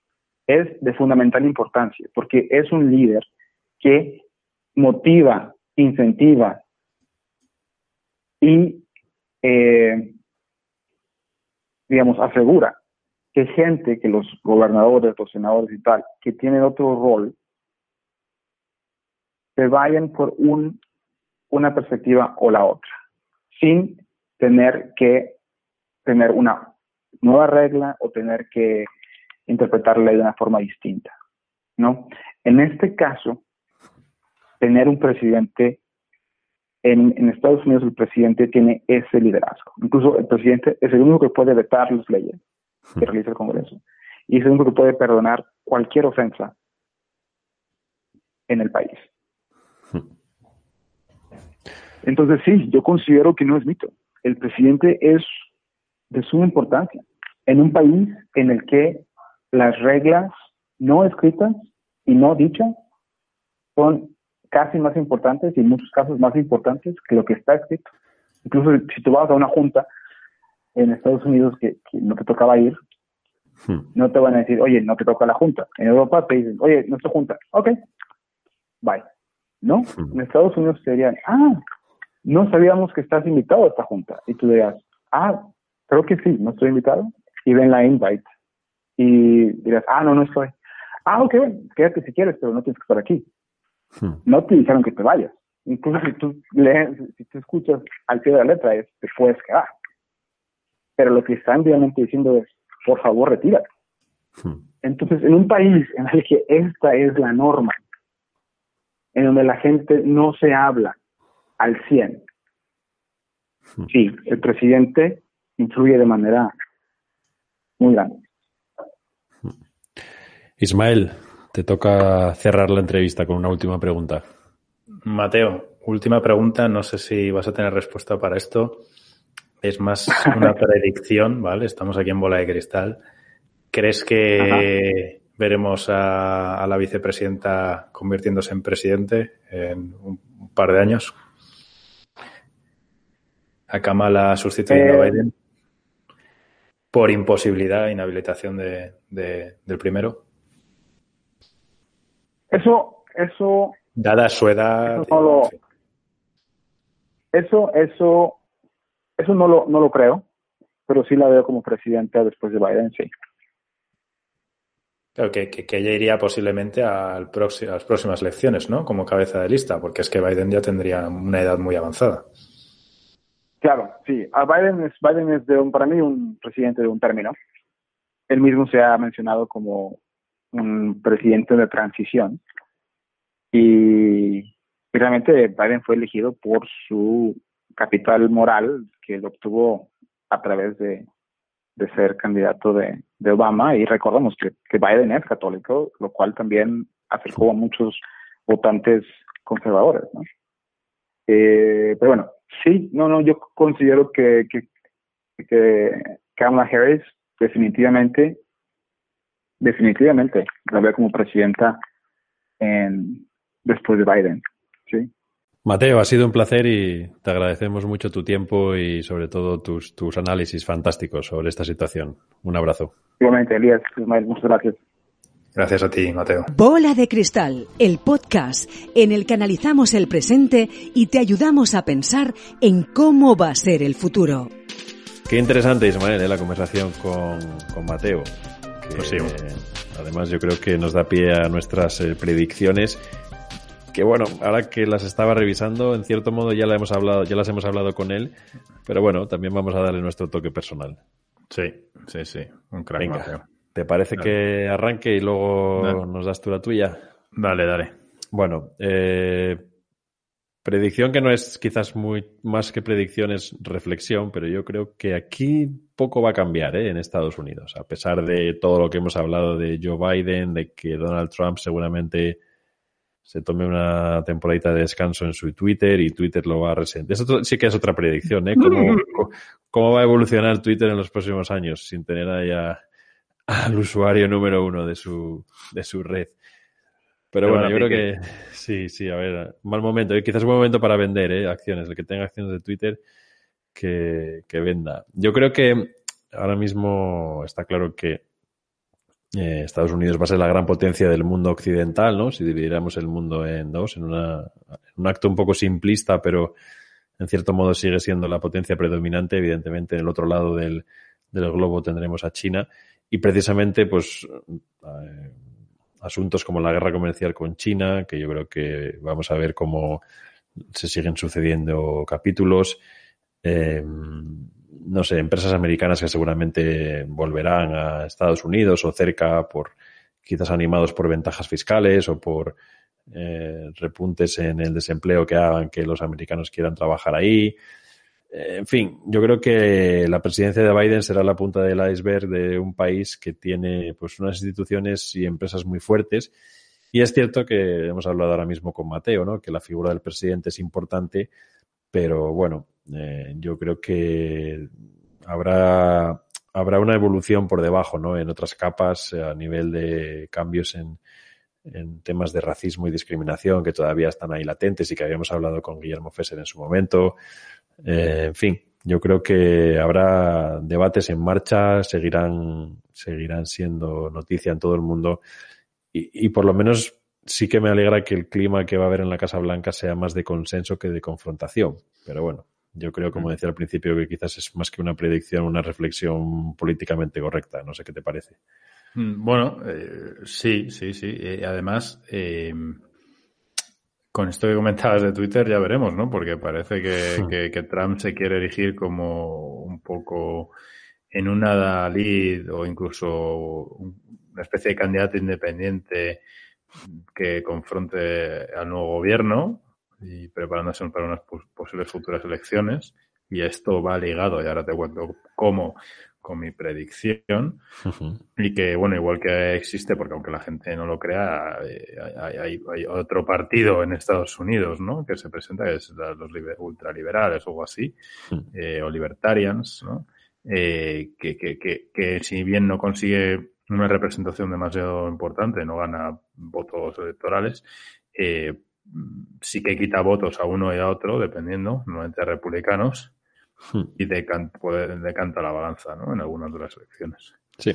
[SPEAKER 4] es de fundamental importancia, porque es un líder que motiva, incentiva y, eh, digamos, asegura que gente, que los gobernadores, los senadores y tal, que tienen otro rol, se vayan por un, una perspectiva o la otra, sin tener que tener una nueva regla o tener que interpretar la ley de una forma distinta, ¿no? En este caso, tener un presidente en, en, Estados Unidos el presidente tiene ese liderazgo. Incluso el presidente es el único que puede vetar las leyes que realiza el Congreso y es el único que puede perdonar cualquier ofensa en el país. Entonces sí, yo considero que no es mito. El presidente es de suma importancia en un país en el que las reglas no escritas y no dichas son casi más importantes y en muchos casos más importantes que lo que está escrito. Incluso si tú vas a una junta en Estados Unidos que, no te tocaba ir, hmm. no te van a decir, oye, no te toca la junta. En Europa te dicen, oye, no es junta. Ok, bye. ¿No? Hmm. En Estados Unidos te dirían, ah, no sabíamos que estás invitado a esta junta. Y tú dirías, ah, creo que sí, no estoy invitado. Y ven la invite y dirás, ah, no, no estoy. Ah, ok, quédate si quieres, pero no tienes que estar aquí. Hmm. No te dijeron que te vayas. Incluso si tú lees, si tú escuchas al pie de la letra, es, te puedes quedar. Pero lo que están realmente diciendo es, por favor, retírate. Hmm. Entonces, en un país en el que esta es la norma, en donde la gente no se habla al 100, hmm. sí, el presidente influye de manera muy grande.
[SPEAKER 3] Ismael, te toca cerrar la entrevista con una última pregunta.
[SPEAKER 2] Mateo, última pregunta. No sé si vas a tener respuesta para esto. Es más una predicción, ¿vale? Estamos aquí en bola de cristal. ¿Crees que veremos a, la vicepresidenta convirtiéndose en presidente en un, par de años? ¿A Kamala sustituyendo a eh, Biden? ¿Por imposibilidad, inhabilitación de, del primero?
[SPEAKER 4] Eso, eso.
[SPEAKER 2] Dada su edad.
[SPEAKER 4] Eso, eso, eso, no lo, no lo creo, pero sí la veo como presidenta después de Biden, sí.
[SPEAKER 2] Claro, que, que, ella iría posiblemente al a las próximas elecciones, ¿no? Como cabeza de lista, porque es que Biden ya tendría una edad muy avanzada.
[SPEAKER 4] Claro, sí. A Biden es, Biden es de un, para mí un presidente de un término. Él mismo se ha mencionado como un presidente de transición. Y, realmente Biden fue elegido por su capital moral que lo obtuvo a través de, ser candidato de, Obama. Y recordamos que, Biden es católico, lo cual también acercó a muchos votantes conservadores. ¿no? Eh, pero bueno, sí, no, no, yo considero que, que, que Kamala Harris definitivamente definitivamente la veo como presidenta en, después de Biden. ¿Sí?
[SPEAKER 3] Mateo, ha sido un placer y te agradecemos mucho tu tiempo y sobre todo tus, tus análisis fantásticos sobre esta situación. Un abrazo.
[SPEAKER 4] Igualmente, Elías, muchas gracias.
[SPEAKER 2] Gracias a ti, Mateo.
[SPEAKER 1] Bola de Cristal, el podcast en el que analizamos el presente y te ayudamos a pensar en cómo va a ser el futuro.
[SPEAKER 3] Qué interesante, Ismael, ¿eh? la conversación con, con Mateo. Pues además yo creo que nos da pie a nuestras eh, predicciones que bueno, ahora que las estaba revisando, en cierto modo ya, la hemos hablado, ya las hemos hablado con él, pero bueno, también vamos a darle nuestro toque personal.
[SPEAKER 2] Sí, sí, sí, un crack.
[SPEAKER 3] ¿te parece que arranque y luego nos das tú la tuya?
[SPEAKER 2] Dale, dale.
[SPEAKER 3] Bueno, eh, Predicción que no es quizás muy más que predicción, es reflexión, pero yo creo que aquí poco va a cambiar ¿eh? en Estados Unidos. A pesar de todo lo que hemos hablado de Joe Biden, de que Donald Trump seguramente se tome una temporadita de descanso en su Twitter y Twitter lo va a resentir. Eso sí que es otra predicción, ¿eh? ¿Cómo, cómo va a evolucionar Twitter en los próximos años sin tener ahí al usuario número uno de su, de su red? Pero bueno, yo creo que sí, sí, a ver, mal momento. Quizás un buen momento para vender ¿eh? acciones. El que tenga acciones de Twitter, que, venda. Yo creo que ahora mismo está claro que eh, Estados Unidos va a ser la gran potencia del mundo occidental, ¿no? Si dividiéramos el mundo en dos, en, una, un acto un poco simplista, pero en cierto modo sigue siendo la potencia predominante. Evidentemente, en el otro lado del, del globo tendremos a China. Y precisamente, pues, eh, asuntos como la guerra comercial con China, que yo creo que vamos a ver cómo se siguen sucediendo capítulos. Eh, no sé, empresas americanas que seguramente volverán a Estados Unidos o cerca por quizás animados por ventajas fiscales o por eh, repuntes en el desempleo que hagan que los americanos quieran trabajar ahí. En fin, yo creo que la presidencia de Biden será la punta del iceberg de un país que tiene pues unas instituciones y empresas muy fuertes. Y es cierto que hemos hablado ahora mismo con Mateo, ¿no? Que la figura del presidente es importante, pero bueno, eh, yo creo que habrá habrá una evolución por debajo, ¿no? En otras capas a nivel de cambios en, en temas de racismo y discriminación que todavía están ahí latentes y que habíamos hablado con Guillermo Fesser en su momento. Eh, en fin, yo creo que habrá debates en marcha, seguirán, seguirán siendo noticia en todo el mundo y, y por lo menos sí que me alegra que el clima que va a haber en la Casa Blanca sea más de consenso que de confrontación. Pero bueno, yo creo, como mm. decía al principio, que quizás es más que una predicción, una reflexión políticamente correcta. No sé qué te parece.
[SPEAKER 2] Mm, bueno, eh, sí, sí, sí. Eh, además, eh, con esto que comentabas de Twitter ya veremos, ¿no? Porque parece que, que, Trump se quiere erigir como un poco en una lead o incluso una especie de candidato independiente que confronte al nuevo gobierno y preparándose para unas posibles futuras elecciones. y esto va ligado, y ahora te cuento cómo, con mi predicción, y que, bueno, igual que existe, porque aunque la gente no lo crea, eh, hay, hay, otro partido en Estados Unidos, ¿no? Que se presenta, que es los ultraliberales o algo así, eh, o libertarians, ¿no? Eh, que, que, que, que si bien no consigue una representación demasiado importante, no gana votos electorales, eh, sí que quita votos a uno y a otro, dependiendo, normalmente a republicanos, hmm. y decanta, decanta la balanza ¿no? en algunas de las elecciones.
[SPEAKER 3] Sí.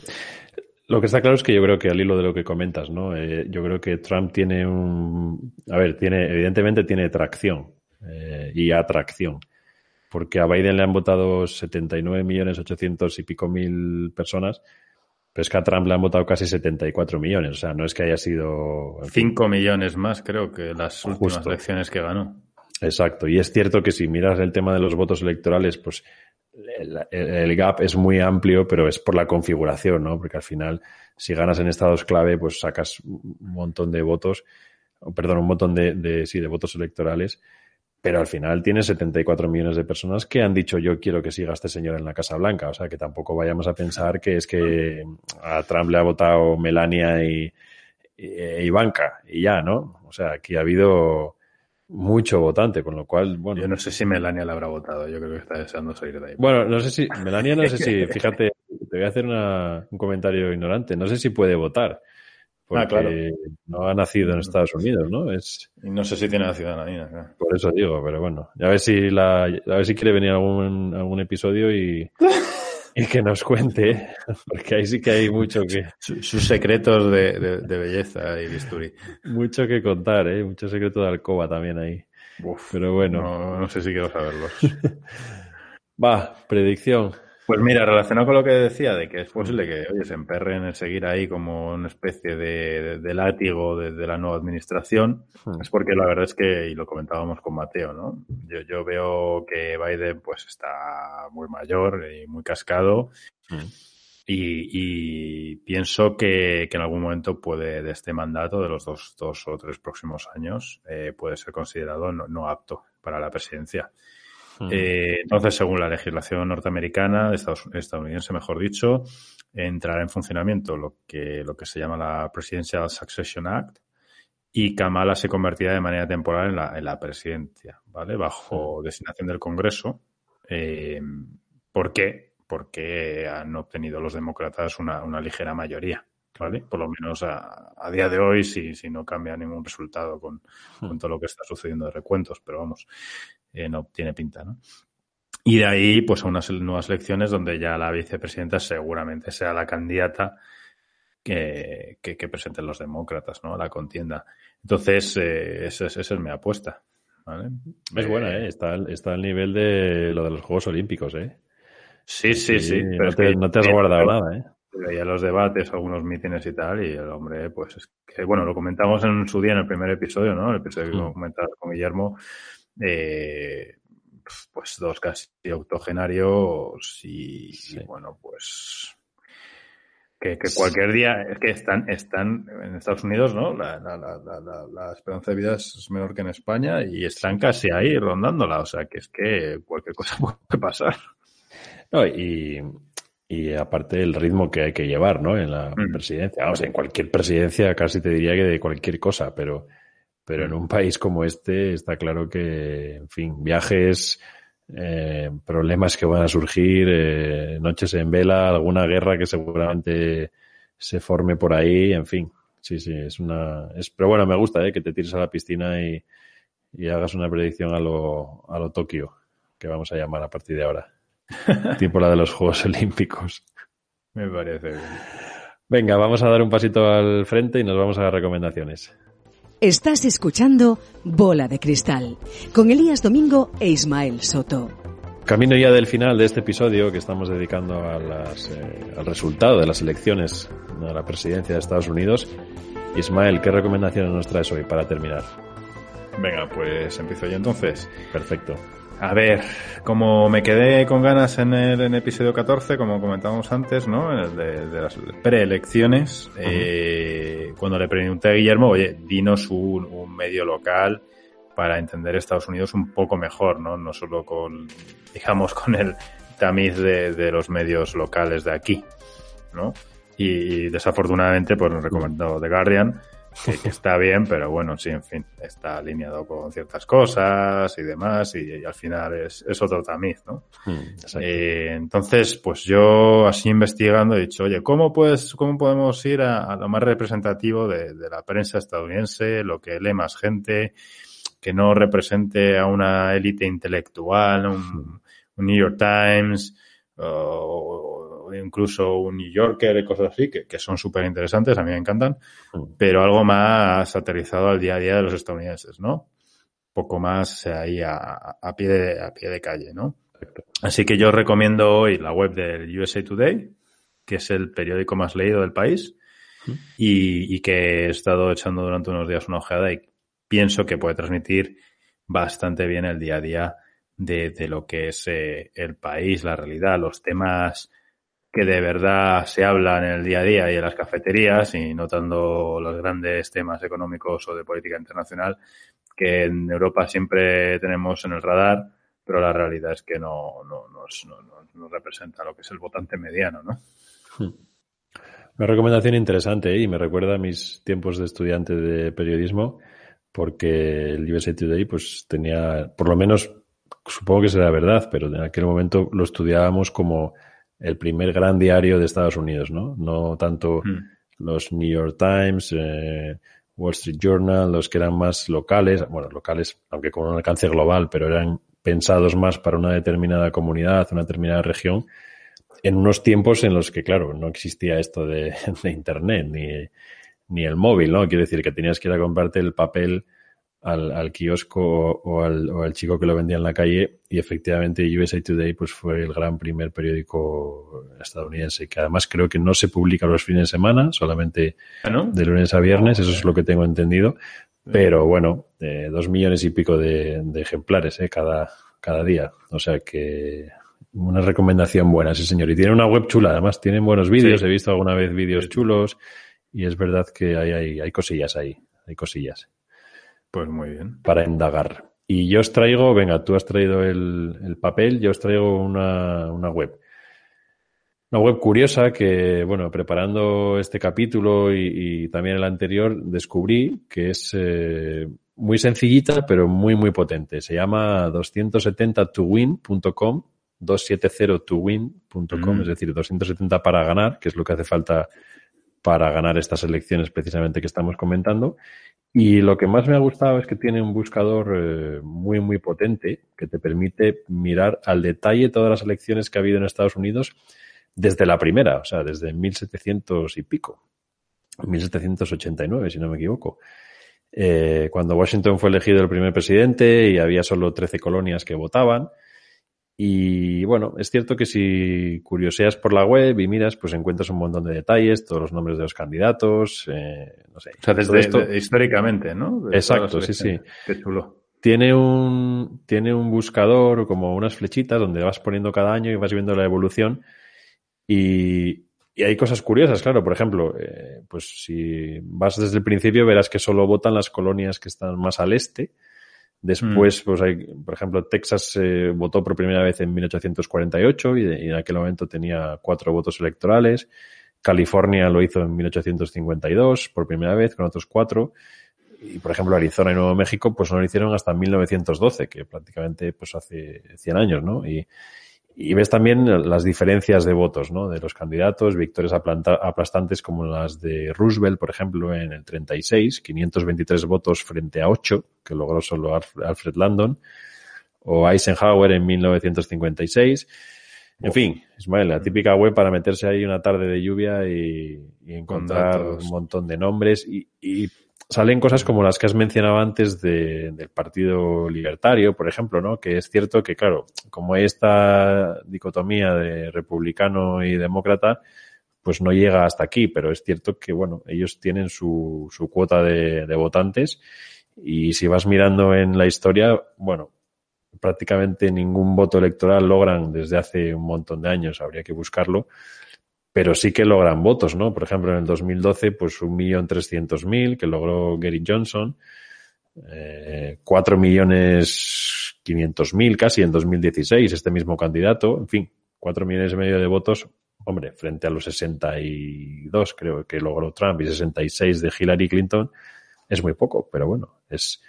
[SPEAKER 3] Lo que está claro es que yo creo que al hilo de lo que comentas, ¿no? Eh, yo creo que Trump tiene un... A ver, tiene, evidentemente tiene tracción eh, y atracción porque a Biden le han votado 79 millones 800 y pico mil personas pero es que a Trump le han votado casi 74 millones. O sea, no es que haya sido.
[SPEAKER 2] 5 millones más, creo, que las últimas elecciones que ganó.
[SPEAKER 3] Exacto. Y es cierto que si miras el tema de los votos electorales, pues el, gap es muy amplio, pero es por la configuración, ¿no? Porque al final, si ganas en estados clave, pues sacas un montón de votos, perdón, un montón de, de sí, de votos electorales pero al final tiene 74 millones de personas que han dicho yo quiero que siga este señor en la Casa Blanca. O sea, que tampoco vayamos a pensar que es que a Trump le ha votado Melania y, e Ivanka y ya, ¿no? O sea, aquí ha habido mucho votante, con lo cual, bueno.
[SPEAKER 2] Yo no sé si Melania le habrá votado, yo creo que está deseando salir de ahí.
[SPEAKER 3] Bueno, no sé si, Melania no sé si, fíjate, te voy a hacer un comentario ignorante, no sé si puede votar. Ah, porque no ha nacido en Estados Unidos, ¿no? Es...
[SPEAKER 2] Y no sé si tiene la ciudadanía.
[SPEAKER 3] Por eso digo, pero bueno. A ver si la, a ver si quiere venir algún, algún episodio y, y que nos cuente, porque ahí sí que hay mucho que...
[SPEAKER 2] Sus secretos de, de, belleza y bisturi.
[SPEAKER 3] Mucho que contar, ¿eh? Mucho secreto de alcoba también ahí. pero bueno.
[SPEAKER 2] No, no sé si quiero saberlos.
[SPEAKER 3] Va, predicción.
[SPEAKER 2] Pues mira, relacionado con lo que decía, de que es posible que, oye, se emperren en seguir ahí como una especie de, látigo de, la nueva administración, hmm. es porque la verdad es que, y lo comentábamos con Mateo, ¿no? Yo, yo veo que Biden pues está muy mayor y muy cascado hmm. y, pienso que, en algún momento puede, de este mandato, de los dos, dos o tres próximos años, eh, puede ser considerado no apto para la presidencia. Eh, entonces, según la legislación norteamericana, estadounidense, mejor dicho, entrará en funcionamiento lo que, lo que se llama la Presidential Succession Act y Kamala se convertirá de manera temporal en la, en la presidencia, ¿vale? Bajo designación del Congreso. Eh, ¿Por qué? Porque han obtenido los demócratas una, una ligera mayoría. ¿Vale? Por lo menos a, a día de hoy, si, si, no cambia ningún resultado con, con, todo lo que está sucediendo de recuentos, pero vamos, eh, no tiene pinta, ¿no? Y de ahí, pues a unas nuevas elecciones donde ya la vicepresidenta seguramente sea la candidata que, que, presenten los demócratas, ¿no? La contienda. Entonces, eh, esa, es, mi apuesta. ¿vale?
[SPEAKER 3] Es buena, ¿eh? Está, está al nivel de lo de los Juegos Olímpicos, ¿eh?
[SPEAKER 2] Sí, sí, sí.
[SPEAKER 3] no, te, no te has guardado nada, ¿eh?
[SPEAKER 2] Veía los debates, algunos mítines y tal, y el hombre, pues es que, bueno, lo comentamos en su día en el primer episodio, ¿no? El episodio que comentaba con Guillermo, eh, pues dos casi octogenarios y, bueno, pues que, cualquier día es que están, están en Estados Unidos, ¿no? La, la, la, la, esperanza de vida es menor que en España y están casi ahí rondándola, o sea que es que cualquier cosa puede pasar.
[SPEAKER 3] No, y, y aparte el ritmo que hay que llevar, ¿no? En la mm. presidencia, vamos, en cualquier presidencia casi te diría que de cualquier cosa, pero pero en un país como este está claro que, en fin, viajes, eh, problemas que van a surgir, eh, noches en vela, alguna guerra que seguramente se forme por ahí, en fin. Sí, sí, es una... Es, pero bueno, me gusta eh, que te tires a la piscina y, y hagas una predicción a lo, a lo Tokio, que vamos a llamar a partir de ahora. tipo la de los Juegos Olímpicos.
[SPEAKER 2] Me parece bien.
[SPEAKER 3] Venga, vamos a dar un pasito al frente y nos vamos a las recomendaciones.
[SPEAKER 1] Estás escuchando Bola de Cristal con Elías Domingo e Ismael Soto.
[SPEAKER 3] Camino ya del final de este episodio que estamos dedicando a las, eh, al resultado de las elecciones a la presidencia de Estados Unidos. Ismael, ¿qué recomendaciones nos traes hoy para terminar?
[SPEAKER 2] Venga, pues empiezo yo entonces.
[SPEAKER 3] Perfecto.
[SPEAKER 2] A ver, como me quedé con ganas en el, episodio 14, como comentábamos antes, ¿no? En el de, las preelecciones, eh, cuando le pregunté a Guillermo, oye, dinos un, medio local para entender Estados Unidos un poco mejor, ¿no? No solo con, digamos, con el tamiz de, de los medios locales de aquí, ¿no? Y, desafortunadamente, pues nos recomendó The Guardian, que, está bien, pero bueno, sí, en fin, está alineado con ciertas cosas y demás, y, al final es, es, otro tamiz, ¿no? Mm, eh, entonces, pues yo así investigando he dicho, oye, ¿cómo, pues, cómo podemos ir a, lo más representativo de, de, la prensa estadounidense, lo que lee más gente, que no represente a una élite intelectual, un, un New York Times, o incluso un New Yorker y cosas así, que, que son súper interesantes, a mí me encantan, mm. pero algo más aterrizado al día a día de los estadounidenses, ¿no? Poco más ahí a, a, pie, de, a pie de calle, ¿no? Así que yo recomiendo hoy la web del USA Today, que es el periódico más leído del país, mm. y, y que he estado echando durante unos días una ojeada y pienso que puede transmitir bastante bien el día a día de, lo que es eh, el país, la realidad, los temas que de verdad se hablan en el día a día y en las cafeterías y notando los grandes temas económicos o de política internacional que en Europa siempre tenemos en el radar, pero la realidad es que no, no, no, representa lo que es el votante mediano, ¿no? Hmm.
[SPEAKER 3] Una recomendación interesante ¿eh? y me recuerda a mis tiempos de estudiante de periodismo porque el USA Today pues tenía, por lo menos, supongo que será verdad, pero en aquel momento lo estudiábamos como el primer gran diario de Estados Unidos, ¿no? No tanto hmm. los New York Times, eh, Wall Street Journal, los que eran más locales, bueno, locales, aunque con un alcance global, pero eran pensados más para una determinada comunidad, una determinada región, en unos tiempos en los que, claro, no existía esto de, de Internet ni, ni el móvil, ¿no? Quiere decir que tenías que ir a comprarte el papel al, al kiosco o, al, o, al, chico que lo vendía en la calle y efectivamente USA Today pues fue el gran primer periódico estadounidense que además creo que no se publica los fines de semana, solamente ¿Ah, de lunes a viernes, eso es lo que tengo entendido, pero bueno, eh, dos millones y pico de, de ejemplares eh, cada, cada día, o sea que una recomendación buena, sí señor. Y tiene una web chula, además. Tienen buenos vídeos, he visto alguna vez vídeos chulos. Y es verdad que hay, hay, hay cosillas ahí, hay cosillas.
[SPEAKER 2] Pues muy bien.
[SPEAKER 3] Para indagar. Y yo os traigo, venga, tú has traído el, papel, yo os traigo una, una, web. Una web curiosa que, bueno, preparando este capítulo y, también el anterior, descubrí que es eh, muy sencillita, pero muy, muy potente. Se llama 270towin.com, 270towin.com, mm. es decir, 270 para ganar, que es lo que hace falta para ganar estas elecciones precisamente que estamos comentando. Y lo que más me ha gustado es que tiene un buscador eh, muy, muy potente que te permite mirar al detalle todas las elecciones que ha habido en Estados Unidos desde la primera, o sea, desde 1700 y pico, 1789, si no me equivoco. Eh, cuando Washington fue elegido el primer presidente y había solo 13 colonias que votaban, y bueno, es cierto que si curioseas por la web y miras, pues encuentras un montón de detalles, todos los nombres de los candidatos, eh, no sé.
[SPEAKER 2] O sea, desde esto... históricamente, ¿no?
[SPEAKER 3] Exacto, sí, sí. Qué chulo. Tiene un, tiene un buscador como unas flechitas donde vas poniendo cada año y vas viendo la evolución. Y, y hay cosas curiosas, claro. Por ejemplo, eh, pues si vas desde el principio verás que solo votan las colonias que están más al este Después, pues hay, por ejemplo, Texas eh, votó por primera vez en 1848 y, y, en aquel momento tenía cuatro votos electorales. California lo hizo en 1852 por primera vez con otros cuatro. Y, por ejemplo, Arizona y Nuevo México, pues no lo hicieron hasta 1912, que prácticamente pues hace 100 años, ¿no? Y, y ves también las diferencias de votos, ¿no? De los candidatos, victorias aplastantes como las de Roosevelt, por ejemplo, en el 36, 523 votos frente a 8, que logró solo Alfred Landon, o Eisenhower en 1956. En fin, Ismael, la típica web para meterse ahí una tarde de lluvia y, encontrar un montón de nombres y, y salen cosas como las que has mencionado antes de, del Partido Libertario, por ejemplo, ¿no? Que es cierto que, claro, como hay esta dicotomía de republicano y demócrata, pues no llega hasta aquí, pero es cierto que, bueno, ellos tienen su, su cuota de, de votantes y si vas mirando en la historia, bueno, prácticamente ningún voto electoral logran desde hace un montón de años, habría que buscarlo, pero sí que logran votos, ¿no? Por ejemplo, en el 2012, pues un millón trescientos mil que logró Gary Johnson. eh, 4 millones 500 mil casi en 2016, este mismo candidato, en fin, 4 millones y medio de votos, hombre, frente a los 62 creo que logró Trump y 66 de Hillary Clinton, es muy poco, pero bueno, es,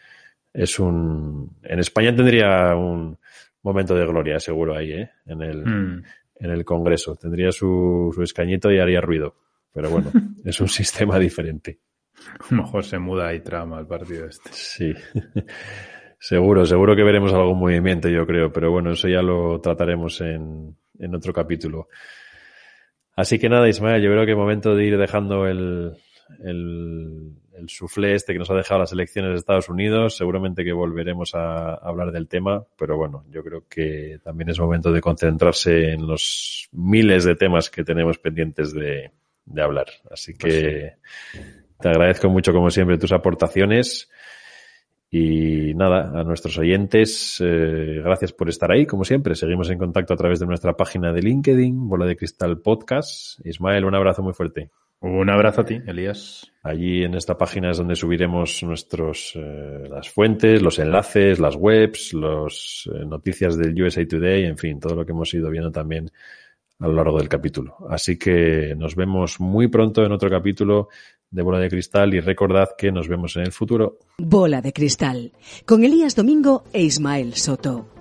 [SPEAKER 3] es un... En España tendría un momento de gloria, seguro ahí, ¿eh? En el,
[SPEAKER 2] Mm.
[SPEAKER 3] En el Congreso. Tendría su, su escañito y haría ruido. Pero bueno, es un sistema diferente.
[SPEAKER 2] A lo mejor se muda y trama al partido este.
[SPEAKER 3] Sí. seguro, seguro que veremos algún movimiento, yo creo. Pero bueno, eso ya lo trataremos en, en otro capítulo. Así que nada, Ismael, yo creo que es momento de ir dejando el, el, el suflé este que nos ha dejado las elecciones de Estados Unidos. Seguramente que volveremos a hablar del tema, pero bueno, yo creo que también es momento de concentrarse en los miles de temas que tenemos pendientes de, de hablar. Así que te agradezco mucho, como siempre, tus aportaciones. Y nada, a nuestros oyentes, eh, gracias por estar ahí, como siempre. Seguimos en contacto a través de nuestra página de LinkedIn, Bola de Cristal Podcast. Ismael, un abrazo muy fuerte.
[SPEAKER 2] Un abrazo a ti, Elías.
[SPEAKER 3] Allí en esta página es donde subiremos nuestros eh, las fuentes, los enlaces, las webs, las eh, noticias del USA Today, en fin, todo lo que hemos ido viendo también a lo largo del capítulo. Así que nos vemos muy pronto en otro capítulo de Bola de Cristal y recordad que nos vemos en el futuro.
[SPEAKER 1] Bola de Cristal, con Elías Domingo e Ismael Soto.